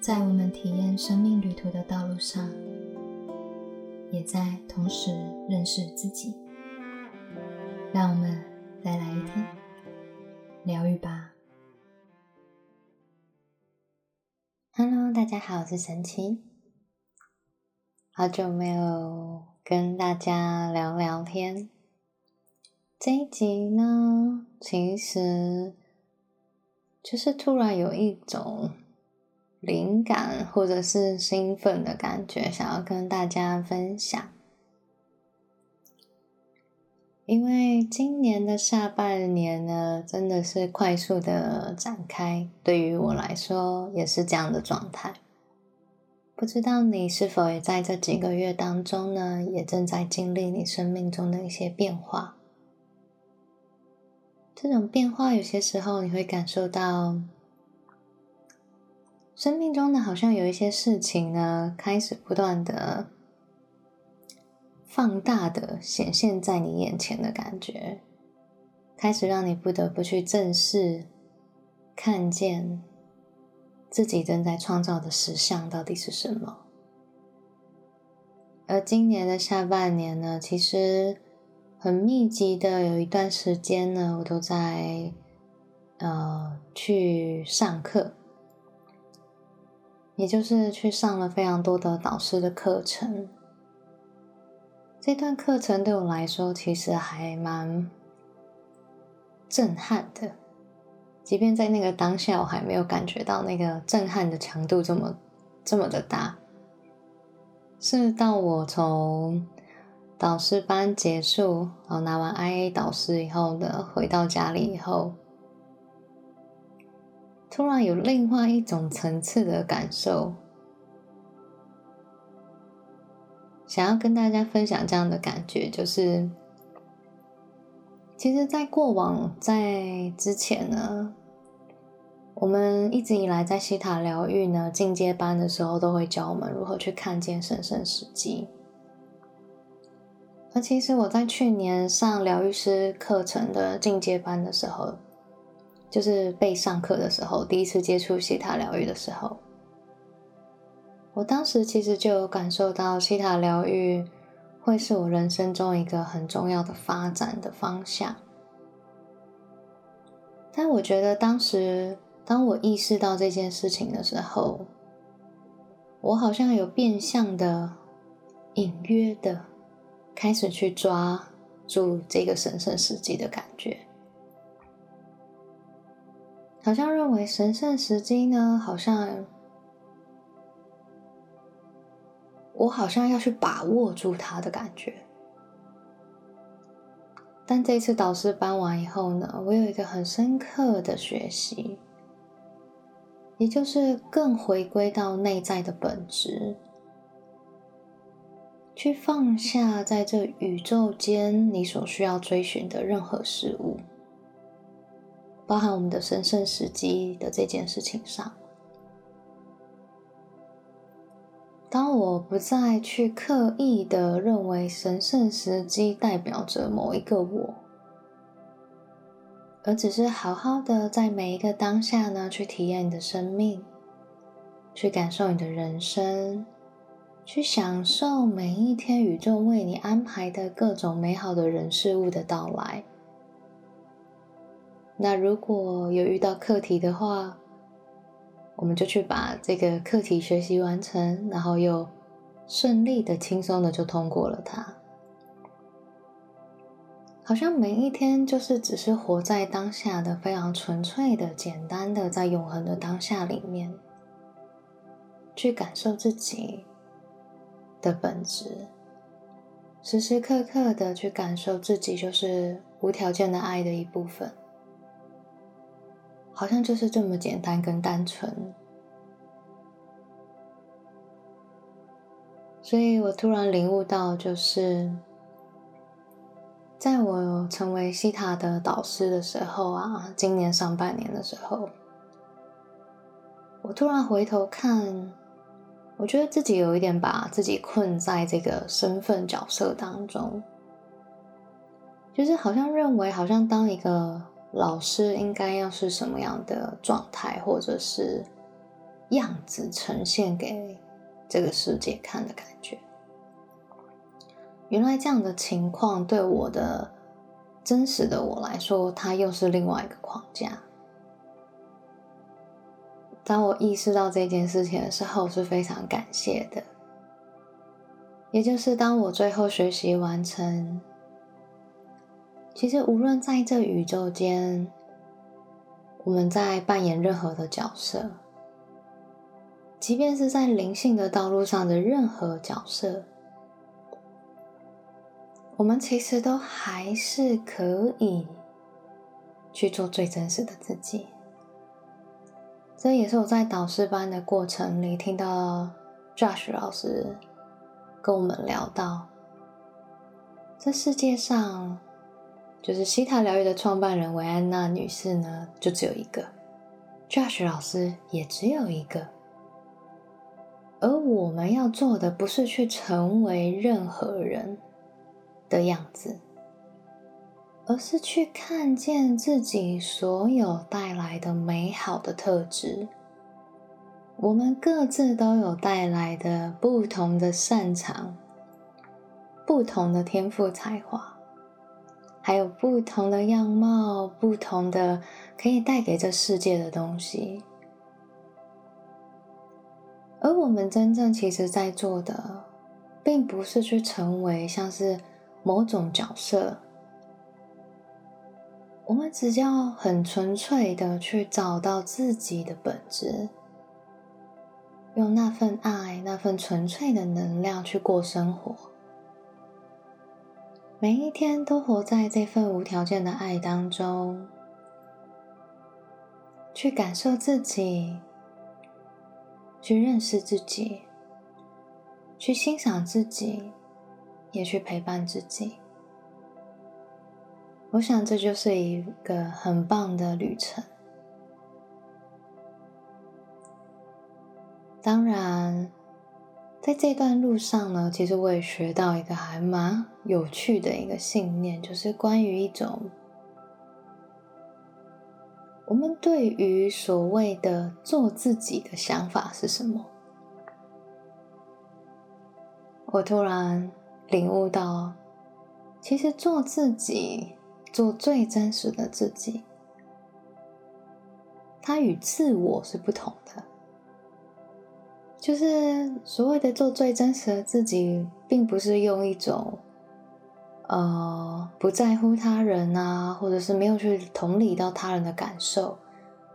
在我们体验生命旅途的道路上，也在同时认识自己。让我们再来一天疗愈吧。Hello，大家好，我是神奇。好久没有跟大家聊聊天。这一集呢，其实就是突然有一种。灵感或者是兴奋的感觉，想要跟大家分享。因为今年的下半年呢，真的是快速的展开，对于我来说也是这样的状态。不知道你是否也在这几个月当中呢，也正在经历你生命中的一些变化？这种变化有些时候你会感受到。生命中呢，好像有一些事情呢，开始不断的放大的显现在你眼前的感觉，开始让你不得不去正视、看见自己正在创造的实相到底是什么。而今年的下半年呢，其实很密集的有一段时间呢，我都在呃去上课。也就是去上了非常多的导师的课程，这段课程对我来说其实还蛮震撼的，即便在那个当下，我还没有感觉到那个震撼的强度这么这么的大，是到我从导师班结束，然后拿完 IA 导师以后呢，回到家里以后。突然有另外一种层次的感受，想要跟大家分享这样的感觉，就是，其实，在过往在之前呢，我们一直以来在西塔疗愈呢进阶班的时候，都会教我们如何去看见神圣时机。而其实我在去年上疗愈师课程的进阶班的时候。就是被上课的时候，第一次接触西塔疗愈的时候，我当时其实就有感受到西塔疗愈会是我人生中一个很重要的发展的方向。但我觉得当时当我意识到这件事情的时候，我好像有变相的、隐约的开始去抓住这个神圣时机的感觉。好像认为神圣时机呢，好像我好像要去把握住它的感觉。但这次导师班完以后呢，我有一个很深刻的学习，也就是更回归到内在的本质，去放下在这宇宙间你所需要追寻的任何事物。包含我们的神圣时机的这件事情上，当我不再去刻意的认为神圣时机代表着某一个我，而只是好好的在每一个当下呢，去体验你的生命，去感受你的人生，去享受每一天宇宙为你安排的各种美好的人事物的到来。那如果有遇到课题的话，我们就去把这个课题学习完成，然后又顺利的、轻松的就通过了它。好像每一天就是只是活在当下的，非常纯粹的、简单的，在永恒的当下里面，去感受自己的本质，时时刻刻的去感受自己就是无条件的爱的一部分。好像就是这么简单跟单纯，所以我突然领悟到，就是在我成为西塔的导师的时候啊，今年上半年的时候，我突然回头看，我觉得自己有一点把自己困在这个身份角色当中，就是好像认为，好像当一个。老师应该要是什么样的状态，或者是样子呈现给这个世界看的感觉。原来这样的情况对我的真实的我来说，它又是另外一个框架。当我意识到这件事情的时候，是非常感谢的。也就是当我最后学习完成，其实无论在这宇宙间，我们在扮演任何的角色，即便是在灵性的道路上的任何角色，我们其实都还是可以去做最真实的自己。这也是我在导师班的过程里听到 Josh 老师。跟我们聊到，这世界上就是西塔疗愈的创办人维安娜女士呢，就只有一个；Josh 老师也只有一个。而我们要做的，不是去成为任何人的样子，而是去看见自己所有带来的美好的特质。我们各自都有带来的不同的擅长、不同的天赋才华，还有不同的样貌、不同的可以带给这世界的东西。而我们真正其实在做的，并不是去成为像是某种角色，我们只要很纯粹的去找到自己的本质。用那份爱、那份纯粹的能量去过生活，每一天都活在这份无条件的爱当中，去感受自己，去认识自己，去欣赏自己，也去陪伴自己。我想这就是一个很棒的旅程。当然，在这段路上呢，其实我也学到一个还蛮有趣的一个信念，就是关于一种我们对于所谓的做自己的想法是什么。我突然领悟到，其实做自己，做最真实的自己，它与自我是不同的。就是所谓的做最真实的自己，并不是用一种呃不在乎他人啊，或者是没有去同理到他人的感受，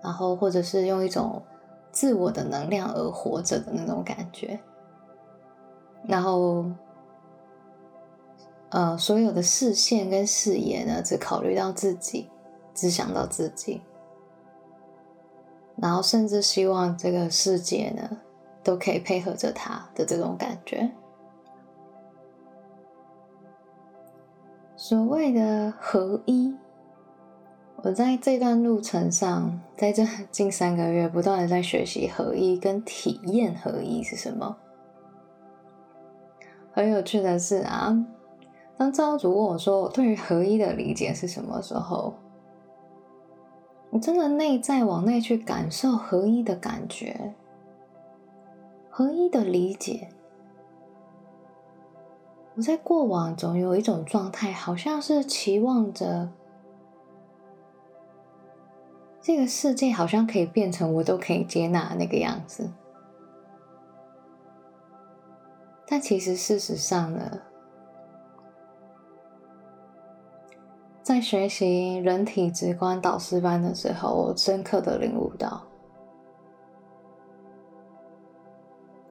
然后或者是用一种自我的能量而活着的那种感觉，然后呃所有的视线跟视野呢，只考虑到自己，只想到自己，然后甚至希望这个世界呢。都可以配合着他的这种感觉。所谓的合一，我在这段路程上，在这 近三个月，不断的在学习合一跟体验合一是什么。很有趣的是啊，当造主问我说我对于合一的理解是什么时候，我真的内在往内去感受合一的感觉。合一的理解，我在过往总有一种状态，好像是期望着这个世界好像可以变成我都可以接纳那个样子，但其实事实上呢，在学习人体直观导师班的时候，我深刻的领悟到。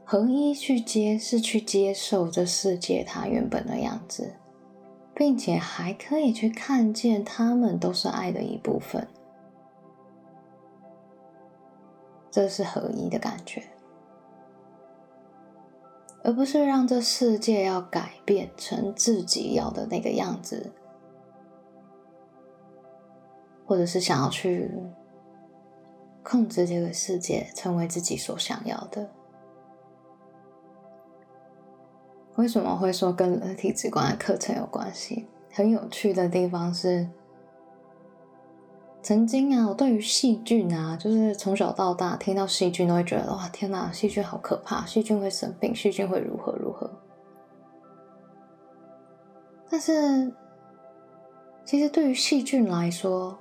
合一去接是去接受这世界它原本的样子，并且还可以去看见他们都是爱的一部分，这是合一的感觉，而不是让这世界要改变成自己要的那个样子，或者是想要去控制这个世界成为自己所想要的。为什么会说跟人体直观的课程有关系？很有趣的地方是，曾经啊，我对于细菌啊，就是从小到大听到细菌都会觉得哇，天哪，细菌好可怕，细菌会生病，细菌会如何如何。但是，其实对于细菌来说，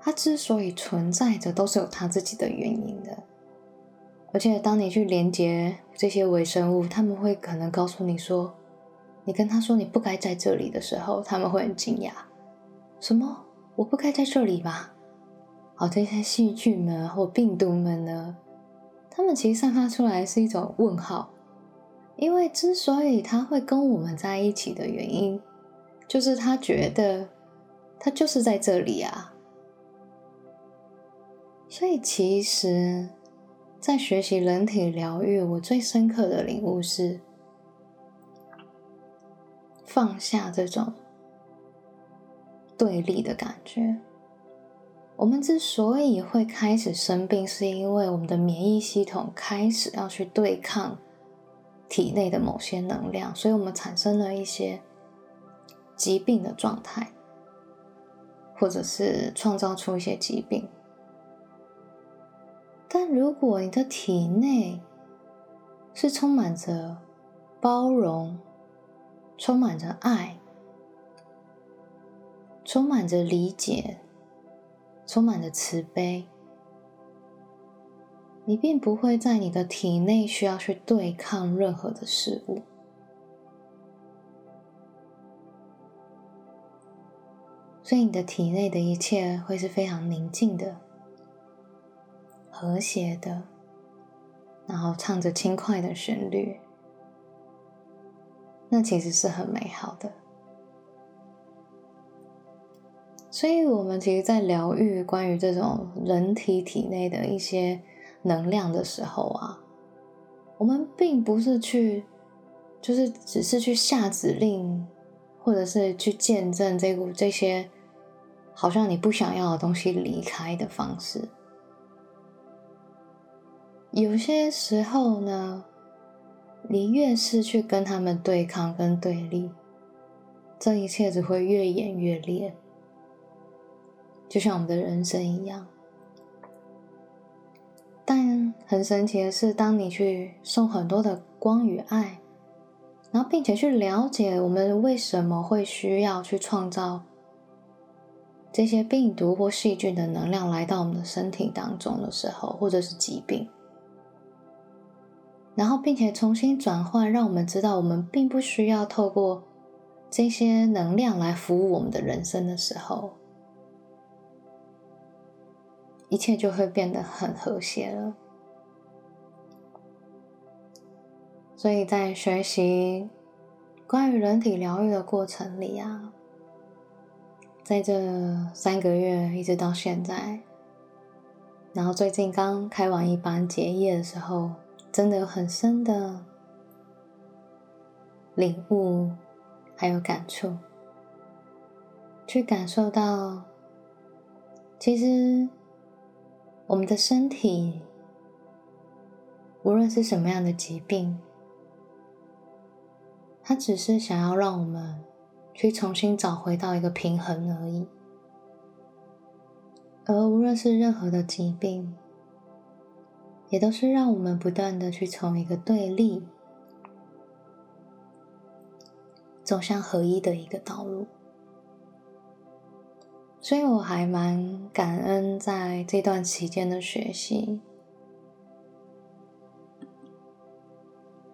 它之所以存在着，都是有它自己的原因的。而且，当你去连接这些微生物，他们会可能告诉你说，你跟他说你不该在这里的时候，他们会很惊讶，什么？我不该在这里吧？好，这些细菌们或病毒们呢？他们其实散发出来是一种问号，因为之所以他会跟我们在一起的原因，就是他觉得他就是在这里啊。所以，其实，在学习人体疗愈，我最深刻的领悟是放下这种。对立的感觉。我们之所以会开始生病，是因为我们的免疫系统开始要去对抗体内的某些能量，所以我们产生了一些疾病的状态，或者是创造出一些疾病。但如果你的体内是充满着包容，充满着爱，充满着理解，充满着慈悲，你并不会在你的体内需要去对抗任何的事物，所以你的体内的一切会是非常宁静的、和谐的，然后唱着轻快的旋律，那其实是很美好的。所以，我们其实，在疗愈关于这种人体体内的一些能量的时候啊，我们并不是去，就是只是去下指令，或者是去见证这股这些好像你不想要的东西离开的方式。有些时候呢，你越是去跟他们对抗跟对立，这一切只会越演越烈。就像我们的人生一样，但很神奇的是，当你去送很多的光与爱，然后并且去了解我们为什么会需要去创造这些病毒或细菌的能量来到我们的身体当中的时候，或者是疾病，然后并且重新转换，让我们知道我们并不需要透过这些能量来服务我们的人生的时候。一切就会变得很和谐了。所以在学习关于人体疗愈的过程里啊，在这三个月一直到现在，然后最近刚开完一班结业的时候，真的有很深的领悟，还有感触，去感受到，其实。我们的身体，无论是什么样的疾病，它只是想要让我们去重新找回到一个平衡而已。而无论是任何的疾病，也都是让我们不断的去从一个对立，走向合一的一个道路。所以我还蛮感恩在这段期间的学习，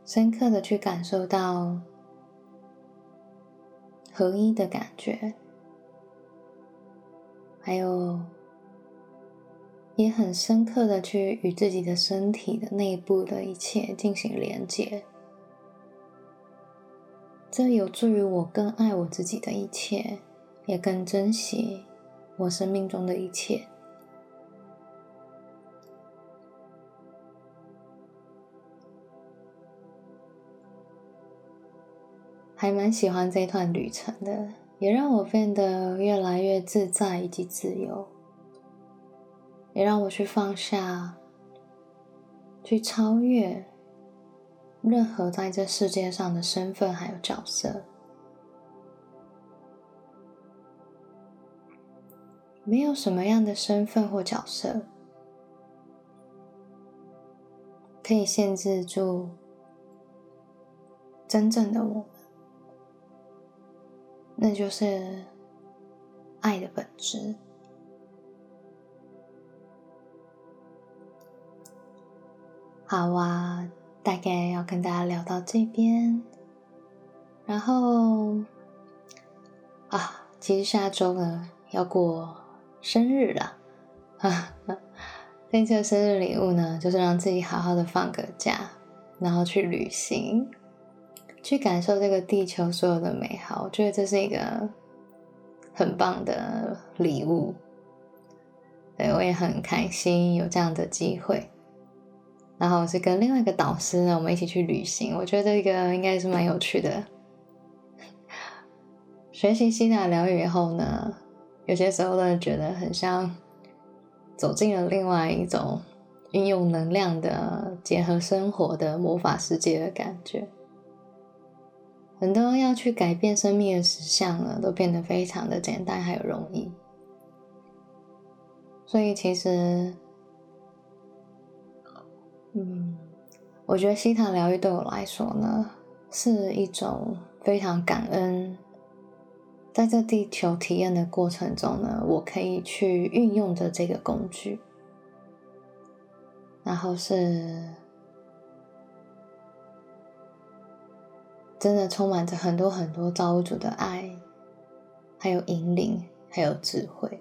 深刻的去感受到合一的感觉，还有也很深刻的去与自己的身体的内部的一切进行连接，这有助于我更爱我自己的一切，也更珍惜。我生命中的一切，还蛮喜欢这段旅程的，也让我变得越来越自在以及自由，也让我去放下，去超越任何在这世界上的身份还有角色。没有什么样的身份或角色可以限制住真正的我们，那就是爱的本质。好啊，大概要跟大家聊到这边，然后啊，其实下周呢要过生日了啊，这次生日礼物呢，就是让自己好好的放个假，然后去旅行，去感受这个地球所有的美好。我觉得这是一个很棒的礼物，对我也很开心有这样的机会。然后是跟另外一个导师呢，我们一起去旅行。我觉得这个应该是蛮有趣的。学习西塔疗愈以后呢，有些时候呢，觉得很像走进了另外一种运用能量的结合生活的魔法世界的感觉。很多要去改变生命的实相呢，都变得非常的简单还有容易。所以其实。我觉得西塔疗愈对我来说呢，是一种非常感恩，在这地球体验的过程中呢，我可以去运用的这个工具，然后是真的充满着很多很多造物主的爱，还有引领，还有智慧。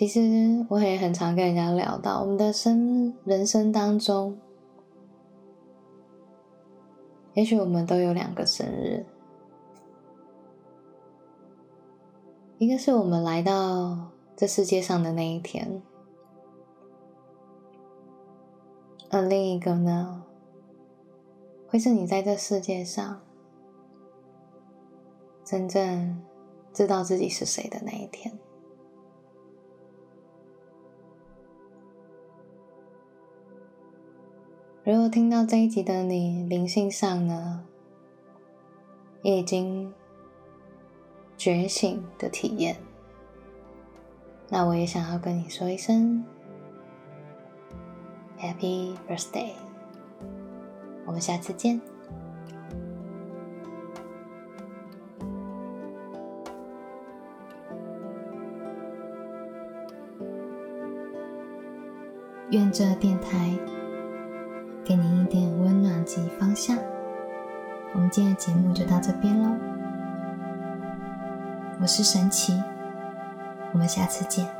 其实我也很常跟人家聊到，我们的生人生当中，也许我们都有两个生日，一个是我们来到这世界上的那一天，而另一个呢，会是你在这世界上真正知道自己是谁的那一天。如果听到这一集的你，灵性上呢，也已经觉醒的体验，那我也想要跟你说一声 Happy Birthday！我们下次见。愿这电台。方向。我们今天的节目就到这边喽。我是神奇，我们下次见。